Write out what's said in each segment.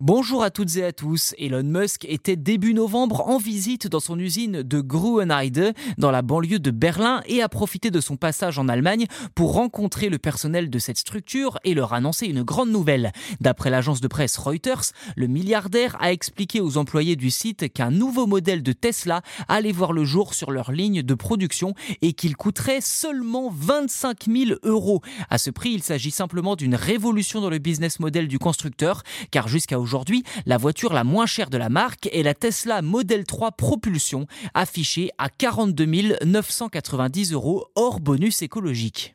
Bonjour à toutes et à tous. Elon Musk était début novembre en visite dans son usine de Grünheide dans la banlieue de Berlin et a profité de son passage en Allemagne pour rencontrer le personnel de cette structure et leur annoncer une grande nouvelle. D'après l'agence de presse Reuters, le milliardaire a expliqué aux employés du site qu'un nouveau modèle de Tesla allait voir le jour sur leur ligne de production et qu'il coûterait seulement 25 000 euros. À ce prix, il s'agit simplement d'une révolution dans le business model du constructeur car jusqu'à aujourd'hui, la voiture la moins chère de la marque est la Tesla Model 3 Propulsion, affichée à 42 990 euros hors bonus écologique.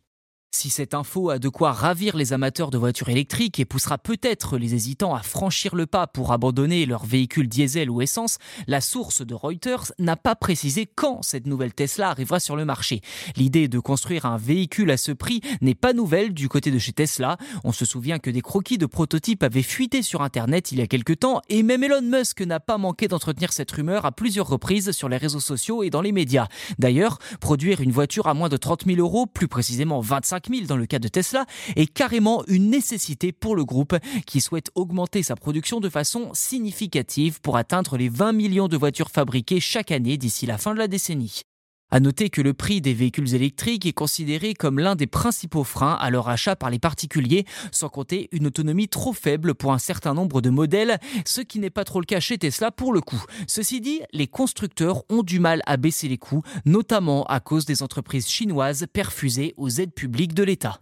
Si cette info a de quoi ravir les amateurs de voitures électriques et poussera peut-être les hésitants à franchir le pas pour abandonner leur véhicule diesel ou essence, la source de Reuters n'a pas précisé quand cette nouvelle Tesla arrivera sur le marché. L'idée de construire un véhicule à ce prix n'est pas nouvelle du côté de chez Tesla. On se souvient que des croquis de prototypes avaient fuité sur Internet il y a quelques temps et même Elon Musk n'a pas manqué d'entretenir cette rumeur à plusieurs reprises sur les réseaux sociaux et dans les médias. D'ailleurs, produire une voiture à moins de 30 000 euros, plus précisément 25 dans le cas de Tesla, est carrément une nécessité pour le groupe qui souhaite augmenter sa production de façon significative pour atteindre les 20 millions de voitures fabriquées chaque année d'ici la fin de la décennie. À noter que le prix des véhicules électriques est considéré comme l'un des principaux freins à leur achat par les particuliers, sans compter une autonomie trop faible pour un certain nombre de modèles, ce qui n'est pas trop le cas chez Tesla pour le coup. Ceci dit, les constructeurs ont du mal à baisser les coûts, notamment à cause des entreprises chinoises perfusées aux aides publiques de l'État.